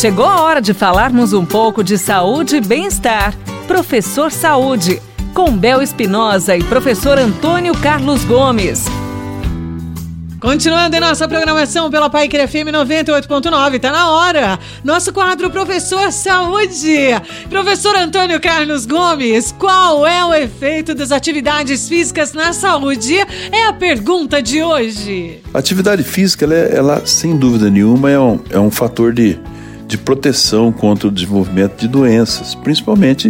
Chegou a hora de falarmos um pouco de saúde e bem-estar. Professor Saúde, com Bel Espinosa e professor Antônio Carlos Gomes. Continuando em nossa programação pela Pai FM 98.9, tá na hora. Nosso quadro Professor Saúde. Professor Antônio Carlos Gomes, qual é o efeito das atividades físicas na saúde? É a pergunta de hoje. A atividade física, ela, é, ela sem dúvida nenhuma, é um, é um fator de, de proteção contra o desenvolvimento de doenças, principalmente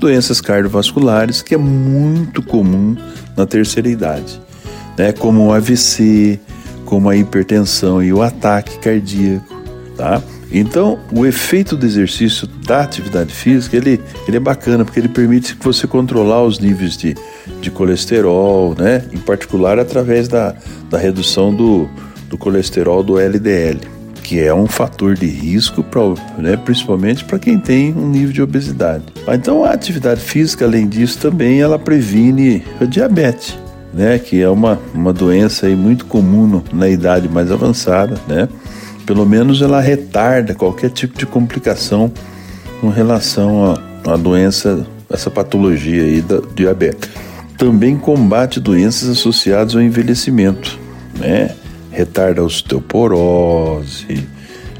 doenças cardiovasculares, que é muito comum na terceira idade, né? como o AVC, como a hipertensão e o ataque cardíaco, tá? Então, o efeito do exercício da atividade física, ele, ele é bacana, porque ele permite que você controlar os níveis de, de colesterol, né? Em particular, através da, da redução do, do colesterol do LDL, que é um fator de risco, pra, né? principalmente para quem tem um nível de obesidade. Então, a atividade física, além disso, também ela previne a diabetes né, que é uma, uma doença aí muito comum no, na idade mais avançada, né? Pelo menos ela retarda qualquer tipo de complicação com relação à doença, essa patologia aí da diabetes. Também combate doenças associadas ao envelhecimento, né? Retarda a osteoporose,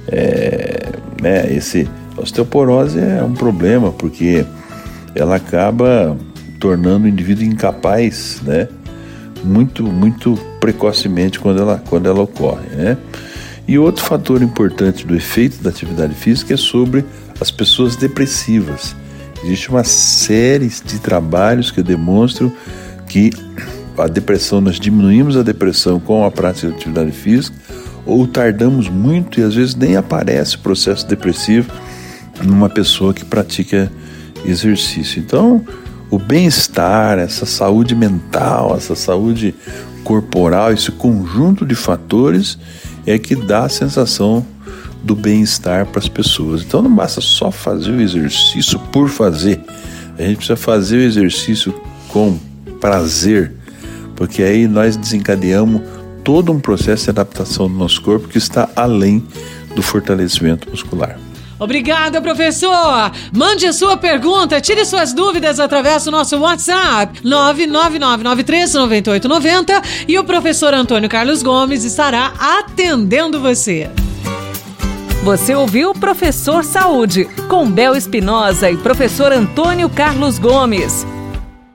é, né? Esse a osteoporose é um problema porque ela acaba tornando o indivíduo incapaz, né? muito, muito precocemente quando ela, quando ela ocorre. Né? E outro fator importante do efeito da atividade física é sobre as pessoas depressivas. Existe uma série de trabalhos que demonstram que a depressão, nós diminuímos a depressão com a prática de atividade física, ou tardamos muito e às vezes nem aparece o processo depressivo numa pessoa que pratica exercício. Então, o bem-estar, essa saúde mental, essa saúde corporal, esse conjunto de fatores é que dá a sensação do bem-estar para as pessoas. Então não basta só fazer o exercício por fazer, a gente precisa fazer o exercício com prazer, porque aí nós desencadeamos todo um processo de adaptação do nosso corpo que está além do fortalecimento muscular. Obrigada, professor! Mande a sua pergunta, tire suas dúvidas através do nosso WhatsApp 999939890 e o professor Antônio Carlos Gomes estará atendendo você. Você ouviu Professor Saúde, com Bel Espinosa e professor Antônio Carlos Gomes.